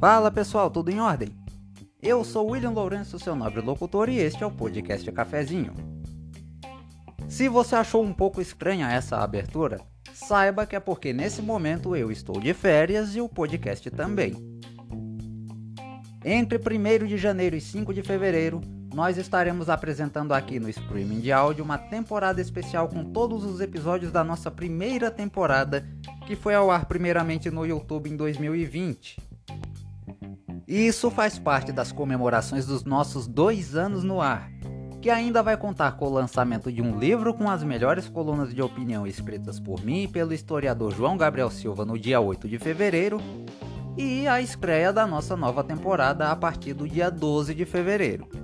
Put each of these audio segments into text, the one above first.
Fala pessoal, tudo em ordem? Eu sou William Lourenço, seu nobre locutor, e este é o podcast Cafezinho. Se você achou um pouco estranha essa abertura, saiba que é porque nesse momento eu estou de férias e o podcast também. Entre 1 de janeiro e 5 de fevereiro, nós estaremos apresentando aqui no streaming de áudio uma temporada especial com todos os episódios da nossa primeira temporada, que foi ao ar primeiramente no YouTube em 2020. E isso faz parte das comemorações dos nossos dois anos no ar, que ainda vai contar com o lançamento de um livro com as melhores colunas de opinião escritas por mim e pelo historiador João Gabriel Silva no dia 8 de fevereiro, e a estreia da nossa nova temporada a partir do dia 12 de fevereiro.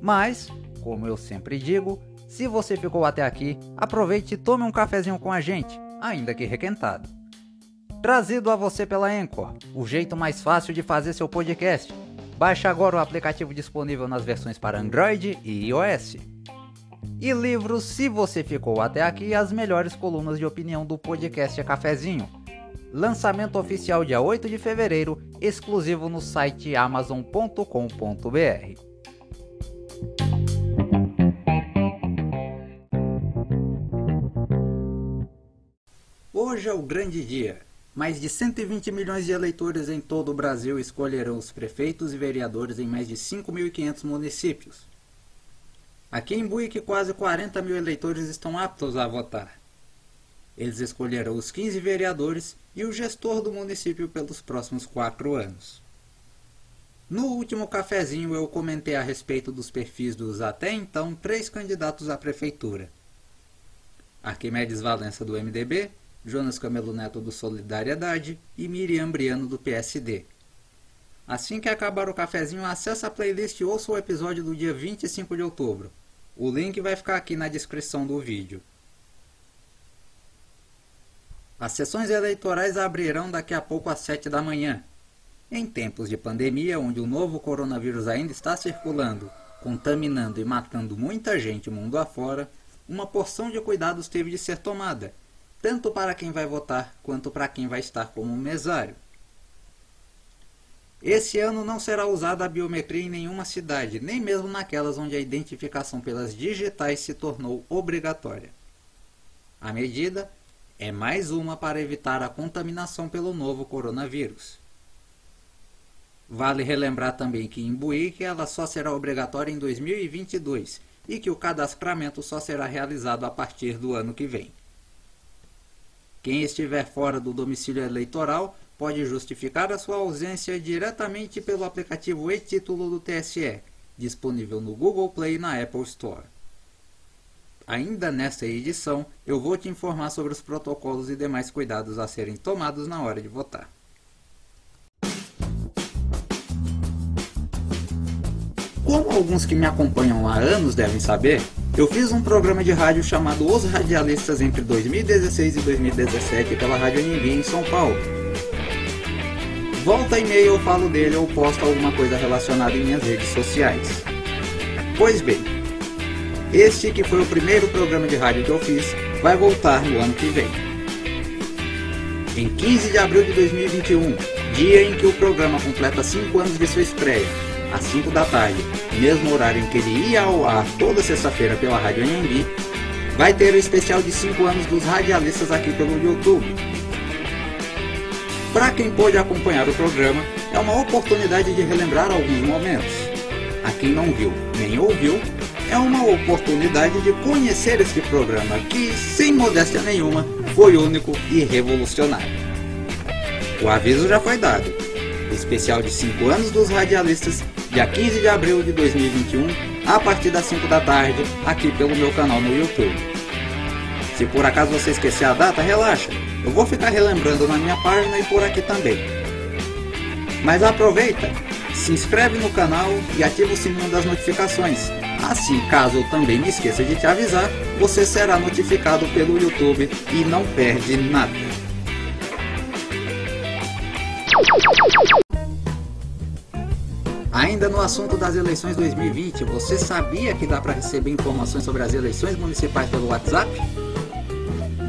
Mas, como eu sempre digo, se você ficou até aqui, aproveite e tome um cafezinho com a gente, ainda que requentado. Trazido a você pela Anchor, o jeito mais fácil de fazer seu podcast Baixe agora o aplicativo disponível nas versões para Android e iOS. E livros, se você ficou até aqui, as melhores colunas de opinião do podcast é Cafezinho. Lançamento oficial dia 8 de fevereiro, exclusivo no site amazon.com.br. Hoje é o grande dia. Mais de 120 milhões de eleitores em todo o Brasil escolherão os prefeitos e vereadores em mais de 5.500 municípios. Aqui em Buíque, quase 40 mil eleitores estão aptos a votar. Eles escolherão os 15 vereadores e o gestor do município pelos próximos quatro anos. No último cafezinho eu comentei a respeito dos perfis dos até então três candidatos à prefeitura. Arquimedes Valença do MDB, Jonas Camelo Neto do Solidariedade e Miriam Briano do PSD. Assim que acabar o cafezinho, acesse a playlist e ouça o episódio do dia 25 de outubro. O link vai ficar aqui na descrição do vídeo. As sessões eleitorais abrirão daqui a pouco às 7 da manhã. Em tempos de pandemia, onde o novo coronavírus ainda está circulando, contaminando e matando muita gente mundo afora, uma porção de cuidados teve de ser tomada tanto para quem vai votar quanto para quem vai estar como mesário. Esse ano não será usada a biometria em nenhuma cidade, nem mesmo naquelas onde a identificação pelas digitais se tornou obrigatória. A medida é mais uma para evitar a contaminação pelo novo coronavírus. Vale relembrar também que em Buíque ela só será obrigatória em 2022 e que o cadastramento só será realizado a partir do ano que vem. Quem estiver fora do domicílio eleitoral pode justificar a sua ausência diretamente pelo aplicativo e-título do TSE, disponível no Google Play e na Apple Store. Ainda nesta edição, eu vou te informar sobre os protocolos e demais cuidados a serem tomados na hora de votar. Como alguns que me acompanham há anos devem saber, eu fiz um programa de rádio chamado Os Radialistas entre 2016 e 2017 pela Rádio Anhembi em São Paulo. Volta e meia eu falo dele ou posto alguma coisa relacionada em minhas redes sociais. Pois bem, este que foi o primeiro programa de rádio que eu fiz vai voltar no ano que vem. Em 15 de abril de 2021, dia em que o programa completa 5 anos de sua estreia, às 5 da tarde, mesmo horário em que ele ia ao ar toda sexta-feira pela Rádio Anhembi, vai ter o especial de 5 anos dos radialistas aqui pelo YouTube. Para quem pôde acompanhar o programa, é uma oportunidade de relembrar alguns momentos. A quem não viu nem ouviu, é uma oportunidade de conhecer este programa que, sem modéstia nenhuma, foi único e revolucionário. O aviso já foi dado. Especial de 5 anos dos radialistas dia 15 de abril de 2021, a partir das 5 da tarde, aqui pelo meu canal no YouTube. Se por acaso você esquecer a data, relaxa, eu vou ficar relembrando na minha página e por aqui também. Mas aproveita, se inscreve no canal e ativa o sininho das notificações. Assim, caso eu também me esqueça de te avisar, você será notificado pelo YouTube e não perde nada. Ainda no assunto das eleições 2020, você sabia que dá para receber informações sobre as eleições municipais pelo WhatsApp?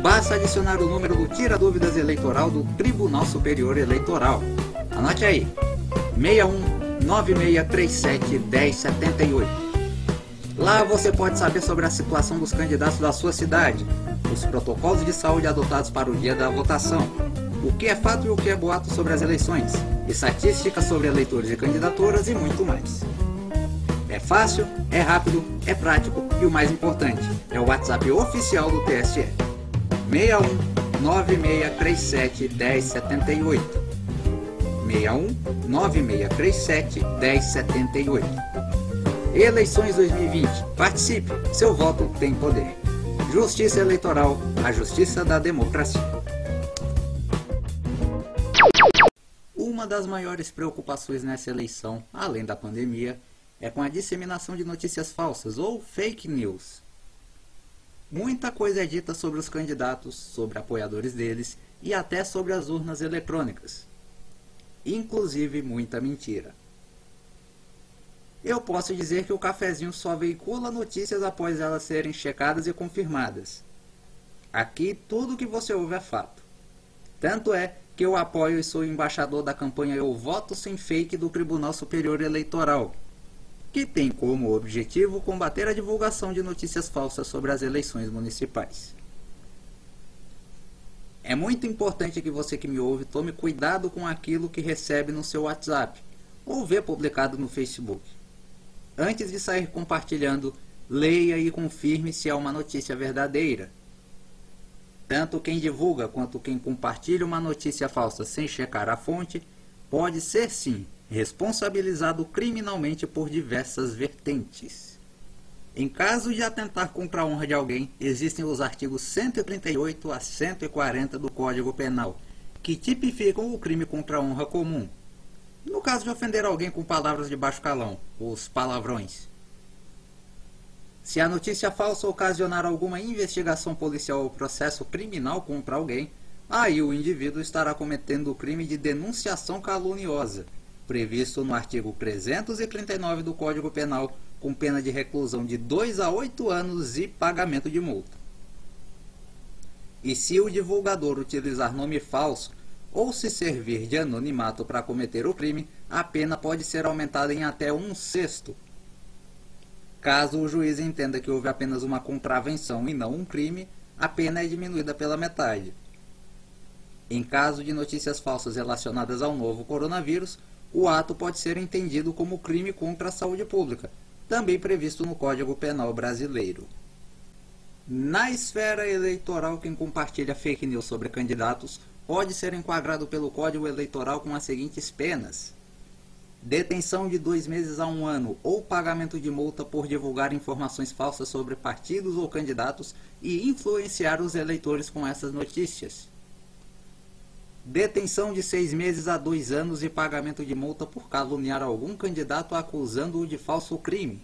basta adicionar o número do Tira Dúvidas Eleitoral do Tribunal Superior Eleitoral. Anote aí: 61 9637 1078. Lá você pode saber sobre a situação dos candidatos da sua cidade, os protocolos de saúde adotados para o dia da votação, o que é fato e o que é boato sobre as eleições, estatísticas sobre eleitores e candidaturas e muito mais. É fácil, é rápido, é prático e o mais importante, é o WhatsApp oficial do TSE. 61 9637 1078. 61 9637 1078. Eleições 2020. Participe, seu voto tem poder. Justiça Eleitoral, a justiça da democracia. Uma das maiores preocupações nessa eleição, além da pandemia, é com a disseminação de notícias falsas ou fake news. Muita coisa é dita sobre os candidatos, sobre apoiadores deles e até sobre as urnas eletrônicas. Inclusive muita mentira. Eu posso dizer que o cafezinho só veicula notícias após elas serem checadas e confirmadas. Aqui tudo que você ouve é fato. Tanto é que eu apoio e sou embaixador da campanha Eu Voto Sem Fake do Tribunal Superior Eleitoral que tem como objetivo combater a divulgação de notícias falsas sobre as eleições municipais. É muito importante que você que me ouve tome cuidado com aquilo que recebe no seu WhatsApp ou vê publicado no Facebook. Antes de sair compartilhando, leia e confirme se é uma notícia verdadeira. Tanto quem divulga quanto quem compartilha uma notícia falsa sem checar a fonte pode ser sim responsabilizado criminalmente por diversas vertentes. Em caso de atentar contra a honra de alguém, existem os artigos 138 a 140 do Código Penal, que tipificam o crime contra a honra comum. No caso de ofender alguém com palavras de baixo calão, os palavrões. Se a notícia falsa ocasionar alguma investigação policial ou processo criminal contra alguém, aí o indivíduo estará cometendo o crime de denunciação caluniosa, previsto no artigo 339 do Código Penal, com pena de reclusão de 2 a 8 anos e pagamento de multa. E se o divulgador utilizar nome falso ou se servir de anonimato para cometer o crime, a pena pode ser aumentada em até um sexto. Caso o juiz entenda que houve apenas uma contravenção e não um crime, a pena é diminuída pela metade. Em caso de notícias falsas relacionadas ao novo coronavírus, o ato pode ser entendido como crime contra a saúde pública, também previsto no Código Penal brasileiro. Na esfera eleitoral, quem compartilha fake news sobre candidatos pode ser enquadrado pelo Código Eleitoral com as seguintes penas: detenção de dois meses a um ano ou pagamento de multa por divulgar informações falsas sobre partidos ou candidatos e influenciar os eleitores com essas notícias detenção de seis meses a dois anos e pagamento de multa por caluniar algum candidato acusando-o de falso crime.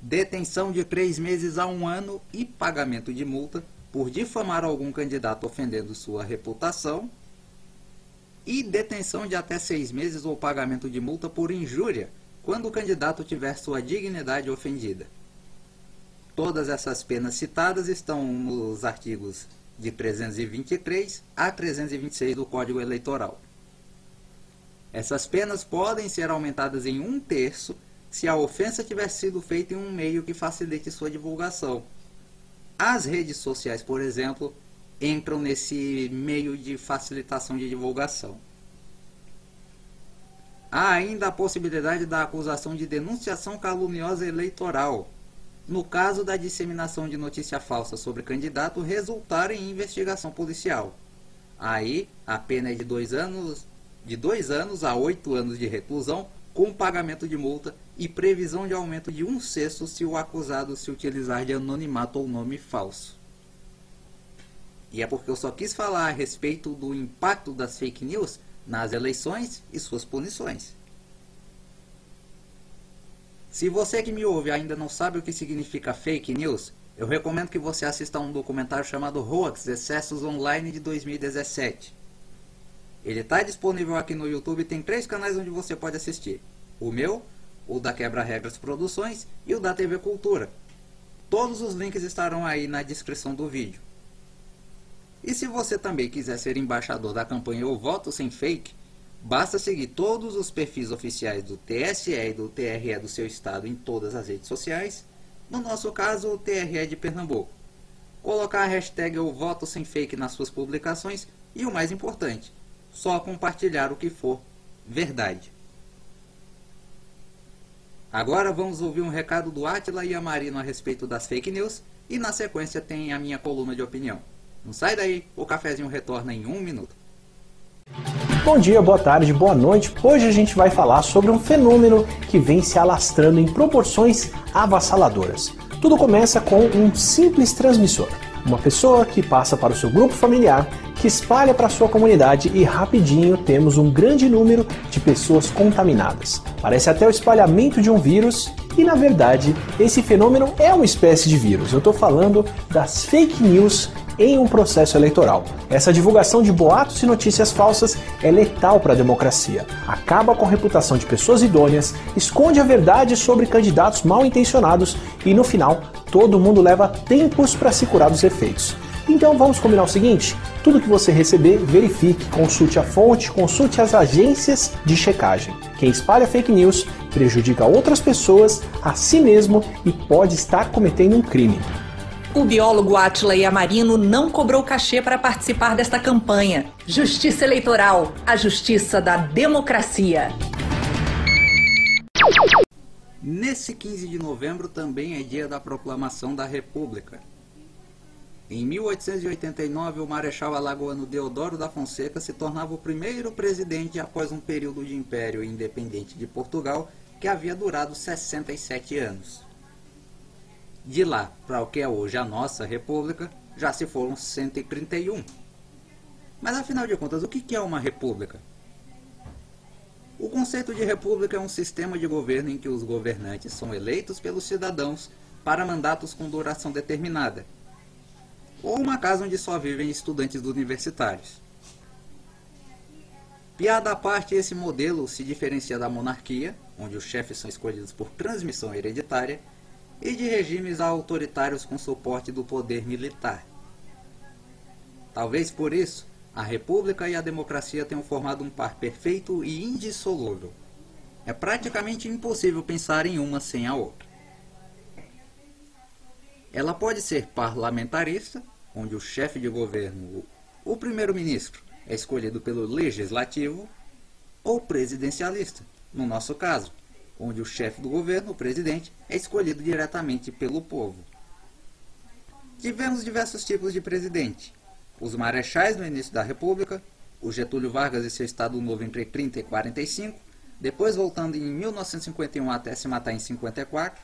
Detenção de três meses a um ano e pagamento de multa por difamar algum candidato ofendendo sua reputação. E detenção de até seis meses ou pagamento de multa por injúria, quando o candidato tiver sua dignidade ofendida. Todas essas penas citadas estão nos artigos de 323 a 326 do Código Eleitoral. Essas penas podem ser aumentadas em um terço se a ofensa tiver sido feita em um meio que facilite sua divulgação. As redes sociais, por exemplo, entram nesse meio de facilitação de divulgação. Há ainda a possibilidade da acusação de denunciação caluniosa eleitoral, no caso da disseminação de notícia falsa sobre candidato resultar em investigação policial. Aí, a pena é de dois anos, de dois anos a oito anos de reclusão, com pagamento de multa e previsão de aumento de um sexto se o acusado se utilizar de anonimato ou nome falso. E é porque eu só quis falar a respeito do impacto das fake news nas eleições e suas punições. Se você que me ouve ainda não sabe o que significa fake news, eu recomendo que você assista a um documentário chamado Hoax Excessos Online de 2017. Ele está disponível aqui no YouTube e tem três canais onde você pode assistir: o meu, o da Quebra Regras Produções e o da TV Cultura. Todos os links estarão aí na descrição do vídeo. E se você também quiser ser embaixador da campanha O Voto Sem Fake, basta seguir todos os perfis oficiais do TSE e do TRE do seu estado em todas as redes sociais, no nosso caso o TRE de Pernambuco. Colocar a hashtag O Voto Sem Fake nas suas publicações e o mais importante, só compartilhar o que for verdade. Agora vamos ouvir um recado do Atila e a Marino a respeito das fake news e na sequência tem a minha coluna de opinião. Não sai daí, o cafezinho retorna em um minuto. Bom dia, boa tarde, boa noite. Hoje a gente vai falar sobre um fenômeno que vem se alastrando em proporções avassaladoras. Tudo começa com um simples transmissor. Uma pessoa que passa para o seu grupo familiar, que espalha para a sua comunidade e rapidinho temos um grande número de pessoas contaminadas. Parece até o espalhamento de um vírus e na verdade esse fenômeno é uma espécie de vírus. Eu estou falando das fake news em um processo eleitoral. Essa divulgação de boatos e notícias falsas é letal para a democracia. Acaba com a reputação de pessoas idôneas, esconde a verdade sobre candidatos mal intencionados e no final todo mundo leva tempos para se curar dos efeitos. Então vamos combinar o seguinte: tudo que você receber, verifique, consulte a fonte, consulte as agências de checagem. Quem espalha fake news prejudica outras pessoas, a si mesmo e pode estar cometendo um crime. O biólogo Atila Yamarino não cobrou cachê para participar desta campanha. Justiça Eleitoral, a justiça da democracia. Nesse 15 de novembro também é dia da proclamação da República. Em 1889, o Marechal Alagoano Deodoro da Fonseca se tornava o primeiro presidente após um período de império independente de Portugal que havia durado 67 anos. De lá para o que é hoje a nossa república, já se foram 131. Mas afinal de contas, o que é uma república? O conceito de república é um sistema de governo em que os governantes são eleitos pelos cidadãos para mandatos com duração determinada, ou uma casa onde só vivem estudantes universitários. Piada à parte, esse modelo se diferencia da monarquia, onde os chefes são escolhidos por transmissão hereditária, e de regimes autoritários com suporte do poder militar. Talvez por isso, a república e a democracia tenham formado um par perfeito e indissolúvel. É praticamente impossível pensar em uma sem a outra. Ela pode ser parlamentarista, onde o chefe de governo, o primeiro-ministro, é escolhido pelo legislativo, ou presidencialista, no nosso caso, onde o chefe do governo, o presidente, é escolhido diretamente pelo povo. Tivemos diversos tipos de presidente. Os marechais no início da República, o Getúlio Vargas e seu Estado Novo entre 30 e 45, depois voltando em 1951 até se matar em 54,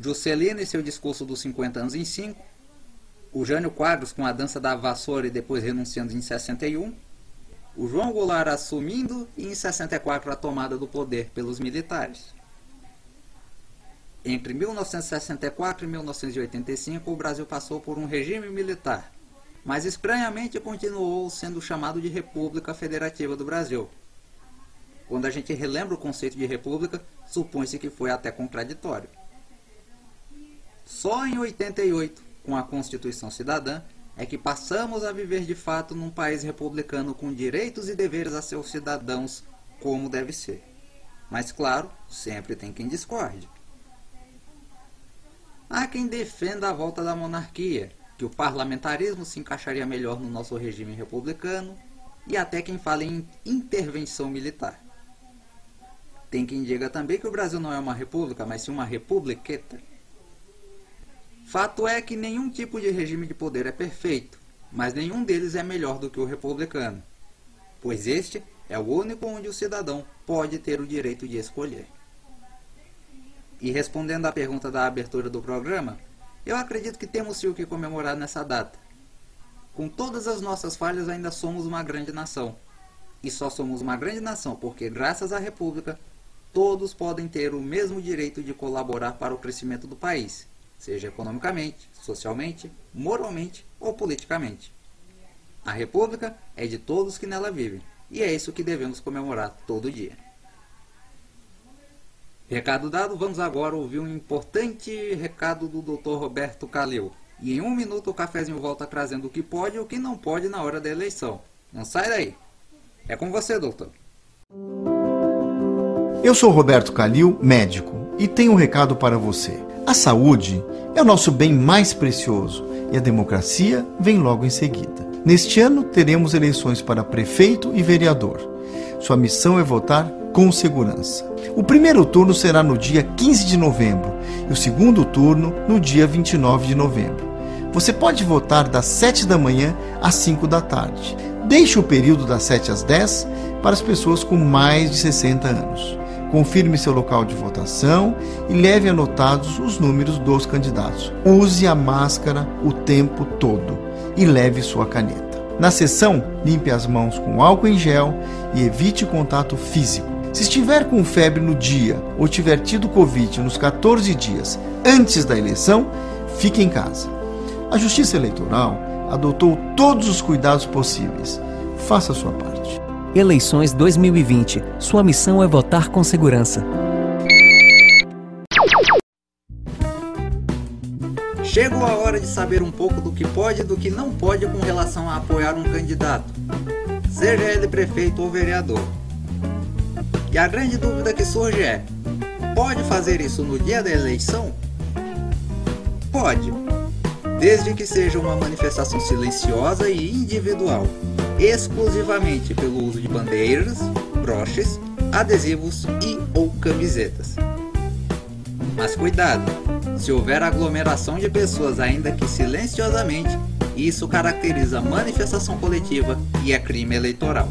Juscelino e seu discurso dos 50 anos em 5, o Jânio Quadros com a dança da vassoura e depois renunciando em 61, o João Goulart assumindo e em 64 a tomada do poder pelos militares. Entre 1964 e 1985 o Brasil passou por um regime militar, mas estranhamente continuou sendo chamado de República Federativa do Brasil. Quando a gente relembra o conceito de república, supõe-se que foi até contraditório. Só em 88, com a Constituição Cidadã, é que passamos a viver de fato num país republicano com direitos e deveres a seus cidadãos como deve ser. Mas claro, sempre tem quem discorde. Há quem defenda a volta da monarquia, que o parlamentarismo se encaixaria melhor no nosso regime republicano, e até quem fale em intervenção militar. Tem quem diga também que o Brasil não é uma república, mas sim uma republiqueta Fato é que nenhum tipo de regime de poder é perfeito, mas nenhum deles é melhor do que o republicano, pois este é o único onde o cidadão pode ter o direito de escolher. E respondendo à pergunta da abertura do programa, eu acredito que temos sim o que comemorar nessa data. Com todas as nossas falhas, ainda somos uma grande nação. E só somos uma grande nação porque, graças à República, todos podem ter o mesmo direito de colaborar para o crescimento do país seja economicamente, socialmente, moralmente ou politicamente. A República é de todos que nela vivem, e é isso que devemos comemorar todo dia. Recado dado, vamos agora ouvir um importante recado do Dr. Roberto Calil. E em um minuto o cafezinho volta trazendo o que pode e o que não pode na hora da eleição. Não sai daí. É com você, doutor. Eu sou Roberto Calil, médico, e tenho um recado para você. A saúde é o nosso bem mais precioso e a democracia vem logo em seguida. Neste ano teremos eleições para prefeito e vereador. Sua missão é votar com segurança. O primeiro turno será no dia 15 de novembro e o segundo turno no dia 29 de novembro. Você pode votar das 7 da manhã às 5 da tarde. Deixe o período das 7 às 10 para as pessoas com mais de 60 anos. Confirme seu local de votação e leve anotados os números dos candidatos. Use a máscara o tempo todo e leve sua caneta. Na sessão, limpe as mãos com álcool em gel e evite contato físico. Se estiver com febre no dia ou tiver tido Covid nos 14 dias antes da eleição, fique em casa. A Justiça Eleitoral adotou todos os cuidados possíveis. Faça a sua parte. Eleições 2020. Sua missão é votar com segurança. Chegou a hora de saber um pouco do que pode e do que não pode com relação a apoiar um candidato, seja ele prefeito ou vereador. E a grande dúvida que surge é: pode fazer isso no dia da eleição? Pode, desde que seja uma manifestação silenciosa e individual exclusivamente pelo uso de bandeiras, broches, adesivos e ou camisetas. Mas cuidado, se houver aglomeração de pessoas ainda que silenciosamente, isso caracteriza manifestação coletiva e é crime eleitoral.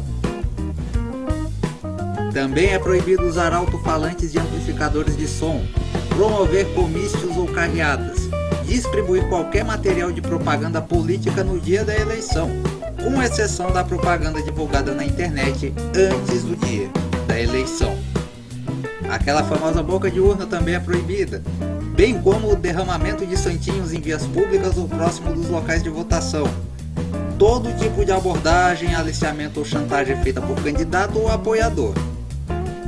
Também é proibido usar alto-falantes e amplificadores de som, promover comícios ou carreadas, distribuir qualquer material de propaganda política no dia da eleição, com exceção da propaganda divulgada na internet antes do dia da eleição. Aquela famosa boca de urna também é proibida, bem como o derramamento de santinhos em vias públicas ou próximo dos locais de votação. Todo tipo de abordagem, aliciamento ou chantagem feita por candidato ou apoiador.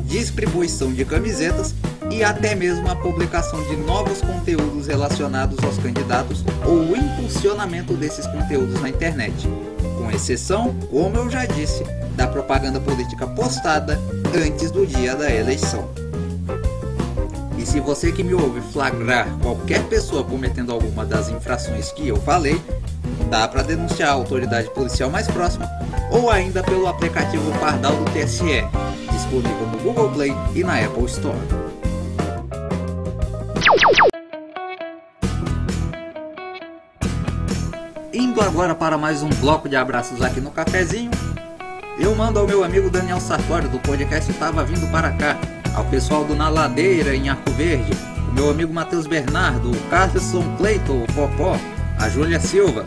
Distribuição de camisetas e até mesmo a publicação de novos conteúdos relacionados aos candidatos ou o impulsionamento desses conteúdos na internet com exceção, como eu já disse, da propaganda política postada antes do dia da eleição. E se você que me ouve flagrar qualquer pessoa cometendo alguma das infrações que eu falei, dá para denunciar a autoridade policial mais próxima ou ainda pelo aplicativo Pardal do TSE, disponível no Google Play e na Apple Store. Indo agora para mais um bloco de abraços aqui no cafezinho, eu mando ao meu amigo Daniel Sartori do podcast Tava Vindo Para Cá, ao pessoal do Na Ladeira em Arco Verde, o meu amigo Matheus Bernardo, o Carlson Cleiton, o Popó, a Júlia Silva,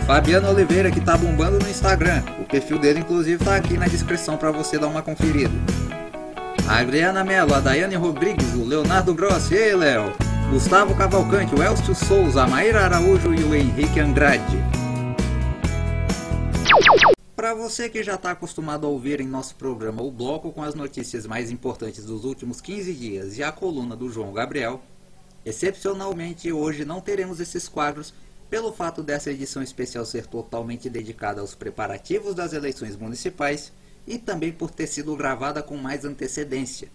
o Fabiano Oliveira que tá bombando no Instagram, o perfil dele inclusive tá aqui na descrição para você dar uma conferida. A Adriana Mello, a Daiane Rodrigues, o Leonardo Grossi, ei Léo, Gustavo Cavalcante, o Elcio Souza, a Maíra Araújo e o Henrique Andrade. Para você que já está acostumado a ouvir em nosso programa o bloco com as notícias mais importantes dos últimos 15 dias e a coluna do João Gabriel, excepcionalmente hoje não teremos esses quadros pelo fato dessa edição especial ser totalmente dedicada aos preparativos das eleições municipais e também por ter sido gravada com mais antecedência.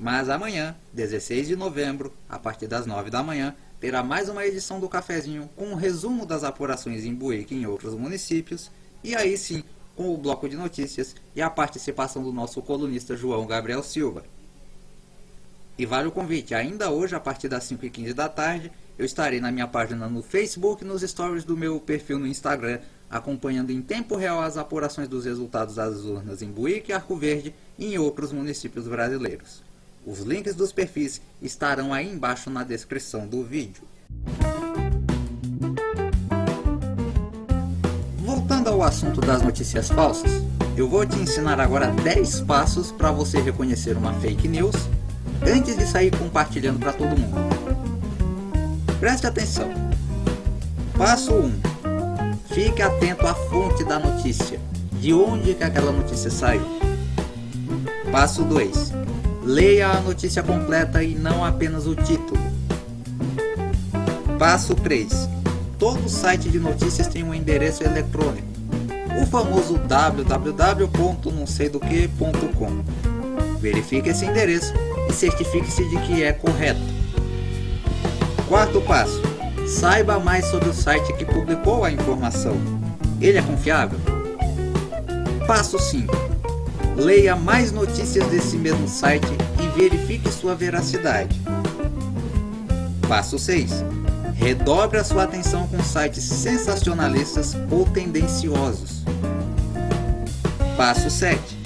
Mas amanhã, 16 de novembro, a partir das 9 da manhã, terá mais uma edição do Cafezinho com um resumo das apurações em Buíque e em outros municípios, e aí sim, com o bloco de notícias e a participação do nosso colunista João Gabriel Silva. E vale o convite, ainda hoje, a partir das 5h15 da tarde, eu estarei na minha página no Facebook e nos stories do meu perfil no Instagram, acompanhando em tempo real as apurações dos resultados das urnas em Buíque, Arco Verde e em outros municípios brasileiros. Os links dos perfis estarão aí embaixo na descrição do vídeo. Voltando ao assunto das notícias falsas, eu vou te ensinar agora 10 passos para você reconhecer uma fake news antes de sair compartilhando para todo mundo. Preste atenção. Passo 1. Fique atento à fonte da notícia. De onde que aquela notícia saiu? Passo 2 Leia a notícia completa e não apenas o título. Passo 3. Todo site de notícias tem um endereço eletrônico, o famoso www.nãoseidoque.com. Verifique esse endereço e certifique-se de que é correto. Quarto passo: saiba mais sobre o site que publicou a informação. Ele é confiável? Passo 5: leia mais notícias desse mesmo site e verifique sua veracidade. Passo 6: redobre a sua atenção com sites sensacionalistas ou tendenciosos. Passo 7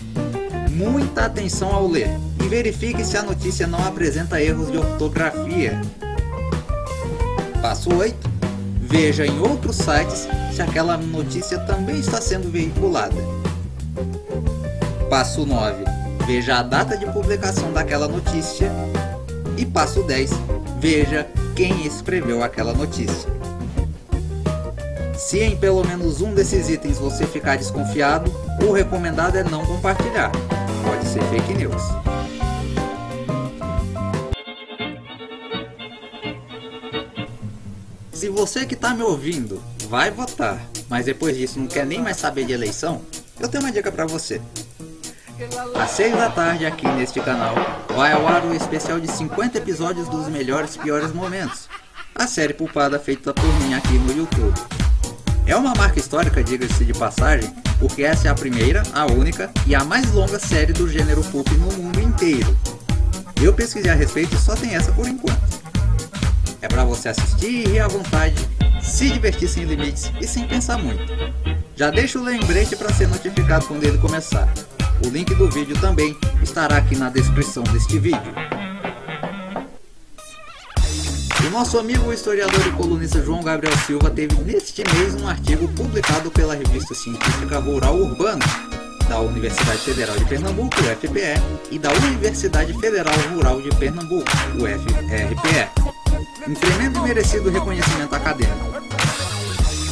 muita atenção ao ler e verifique se a notícia não apresenta erros de ortografia. Passo 8. Veja em outros sites se aquela notícia também está sendo veiculada. Passo 9. Veja a data de publicação daquela notícia. E passo 10. Veja quem escreveu aquela notícia. Se em pelo menos um desses itens você ficar desconfiado, o recomendado é não compartilhar pode ser fake news. Se você que está me ouvindo vai votar, mas depois disso não quer nem mais saber de eleição, eu tenho uma dica para você. Às 6 da tarde aqui neste canal vai ao ar o especial de 50 episódios dos melhores e piores momentos. A série pulpada feita por mim aqui no YouTube. É uma marca histórica, diga-se de passagem, porque essa é a primeira, a única e a mais longa série do gênero pulp no mundo inteiro. Eu pesquisei a respeito e só tem essa por enquanto. É para você assistir e à vontade, se divertir sem limites e sem pensar muito. Já deixa o lembrete para ser notificado quando ele começar. O link do vídeo também estará aqui na descrição deste vídeo. O nosso amigo historiador e colunista João Gabriel Silva teve neste mês um artigo publicado pela revista científica Rural Urbano da Universidade Federal de Pernambuco, UFPE, e da Universidade Federal Rural de Pernambuco, UFRPE. Um tremendo e merecido reconhecimento acadêmico.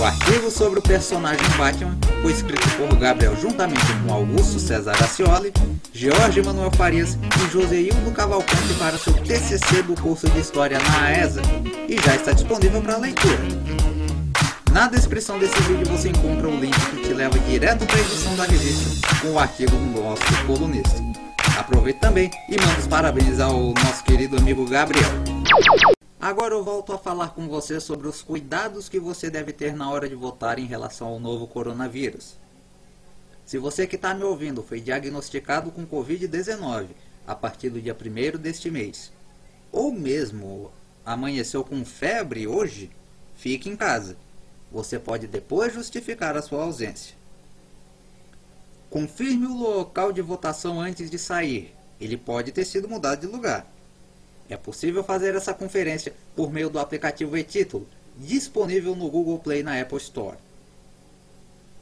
O artigo sobre o personagem Batman foi escrito por Gabriel juntamente com Augusto César Acioli, Jorge Manuel Farias e Joseildo Cavalcante para seu TCC do curso de História na AESA e já está disponível para leitura. Na descrição desse vídeo você encontra o link que te leva direto para a edição da revista com o artigo do nosso colunista. Aproveite também e manda os parabéns ao nosso querido amigo Gabriel. Agora eu volto a falar com você sobre os cuidados que você deve ter na hora de votar em relação ao novo coronavírus. Se você que está me ouvindo foi diagnosticado com Covid-19 a partir do dia 1 deste mês, ou mesmo amanheceu com febre hoje, fique em casa. Você pode depois justificar a sua ausência. Confirme o local de votação antes de sair. Ele pode ter sido mudado de lugar. É possível fazer essa conferência por meio do aplicativo e-título, disponível no Google Play na Apple Store.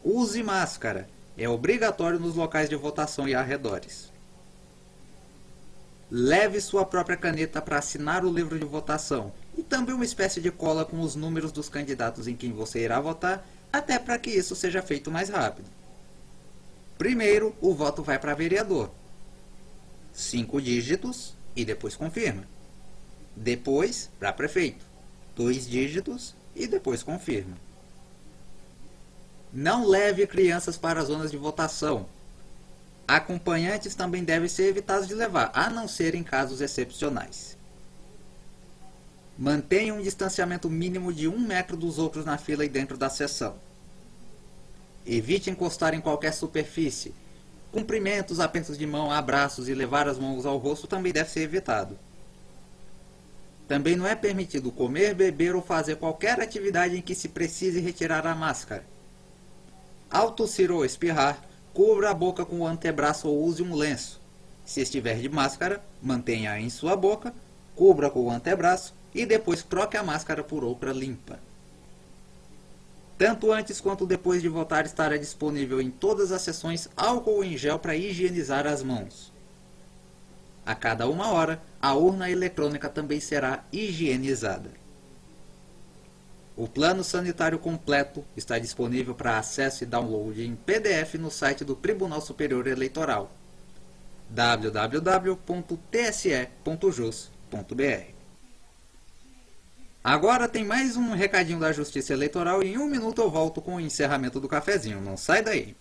Use máscara. É obrigatório nos locais de votação e arredores. Leve sua própria caneta para assinar o livro de votação e também uma espécie de cola com os números dos candidatos em quem você irá votar, até para que isso seja feito mais rápido. Primeiro, o voto vai para vereador. Cinco dígitos e depois confirma. Depois, para prefeito, dois dígitos e depois confirma. Não leve crianças para as zonas de votação. Acompanhantes também devem ser evitados de levar, a não ser em casos excepcionais. Mantenha um distanciamento mínimo de um metro dos outros na fila e dentro da sessão. Evite encostar em qualquer superfície. Cumprimentos, apertos de mão, abraços e levar as mãos ao rosto também deve ser evitado. Também não é permitido comer, beber ou fazer qualquer atividade em que se precise retirar a máscara. Ao tossir ou espirrar, cubra a boca com o antebraço ou use um lenço. Se estiver de máscara, mantenha-a em sua boca, cubra com o antebraço e depois troque a máscara por outra limpa. Tanto antes quanto depois de votar estará disponível em todas as sessões álcool em gel para higienizar as mãos. A cada uma hora, a urna eletrônica também será higienizada. O plano sanitário completo está disponível para acesso e download em PDF no site do Tribunal Superior Eleitoral. www.tse.jus.br. Agora tem mais um recadinho da Justiça Eleitoral e em um minuto eu volto com o encerramento do cafezinho. Não sai daí.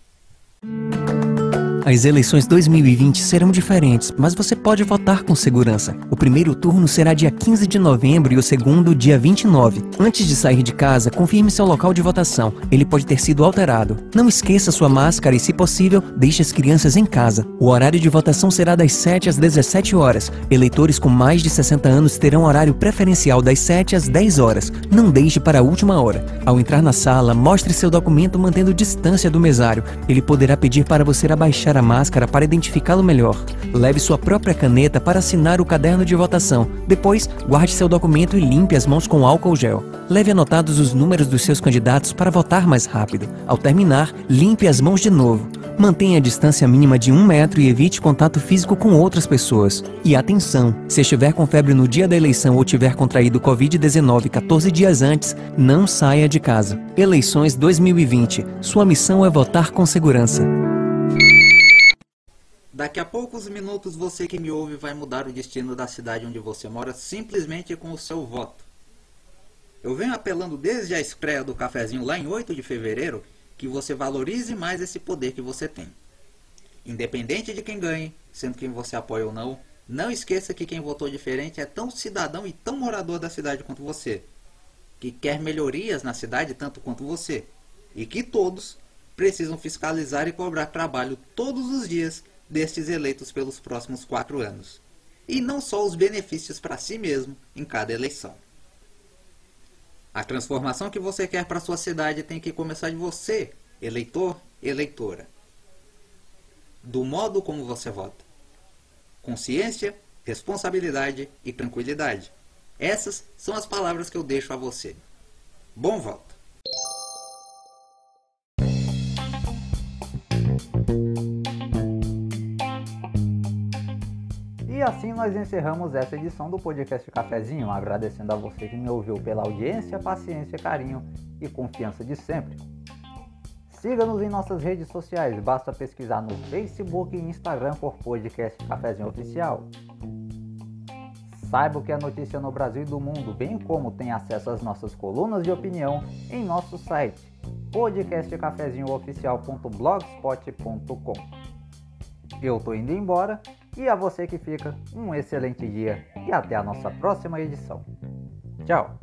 As eleições 2020 serão diferentes, mas você pode votar com segurança. O primeiro turno será dia 15 de novembro e o segundo dia 29. Antes de sair de casa, confirme seu local de votação. Ele pode ter sido alterado. Não esqueça sua máscara e, se possível, deixe as crianças em casa. O horário de votação será das 7 às 17 horas. Eleitores com mais de 60 anos terão horário preferencial das 7 às 10 horas. Não deixe para a última hora. Ao entrar na sala, mostre seu documento mantendo distância do mesário. Ele poderá pedir para você abaixar a máscara para identificá-lo melhor. Leve sua própria caneta para assinar o caderno de votação. Depois, guarde seu documento e limpe as mãos com álcool gel. Leve anotados os números dos seus candidatos para votar mais rápido. Ao terminar, limpe as mãos de novo. Mantenha a distância mínima de um metro e evite contato físico com outras pessoas. E atenção! Se estiver com febre no dia da eleição ou tiver contraído Covid-19 14 dias antes, não saia de casa. Eleições 2020. Sua missão é votar com segurança. Daqui a poucos minutos você que me ouve vai mudar o destino da cidade onde você mora simplesmente com o seu voto. Eu venho apelando desde a estreia do cafezinho lá em 8 de fevereiro que você valorize mais esse poder que você tem. Independente de quem ganhe, sendo quem você apoia ou não, não esqueça que quem votou diferente é tão cidadão e tão morador da cidade quanto você, que quer melhorias na cidade tanto quanto você, e que todos precisam fiscalizar e cobrar trabalho todos os dias destes eleitos pelos próximos quatro anos, e não só os benefícios para si mesmo em cada eleição. A transformação que você quer para sua cidade tem que começar de você, eleitor, eleitora. Do modo como você vota. Consciência, responsabilidade e tranquilidade. Essas são as palavras que eu deixo a você. Bom voto! Assim nós encerramos essa edição do podcast Cafezinho, agradecendo a você que me ouviu pela audiência, paciência, carinho e confiança de sempre. Siga-nos em nossas redes sociais, basta pesquisar no Facebook e Instagram por podcast Cafezinho Oficial. Saiba o que é notícia no Brasil e do mundo, bem como tem acesso às nossas colunas de opinião em nosso site podcastcafezinhooficial.blogspot.com. Eu tô indo embora e a você que fica, um excelente dia e até a nossa próxima edição. Tchau!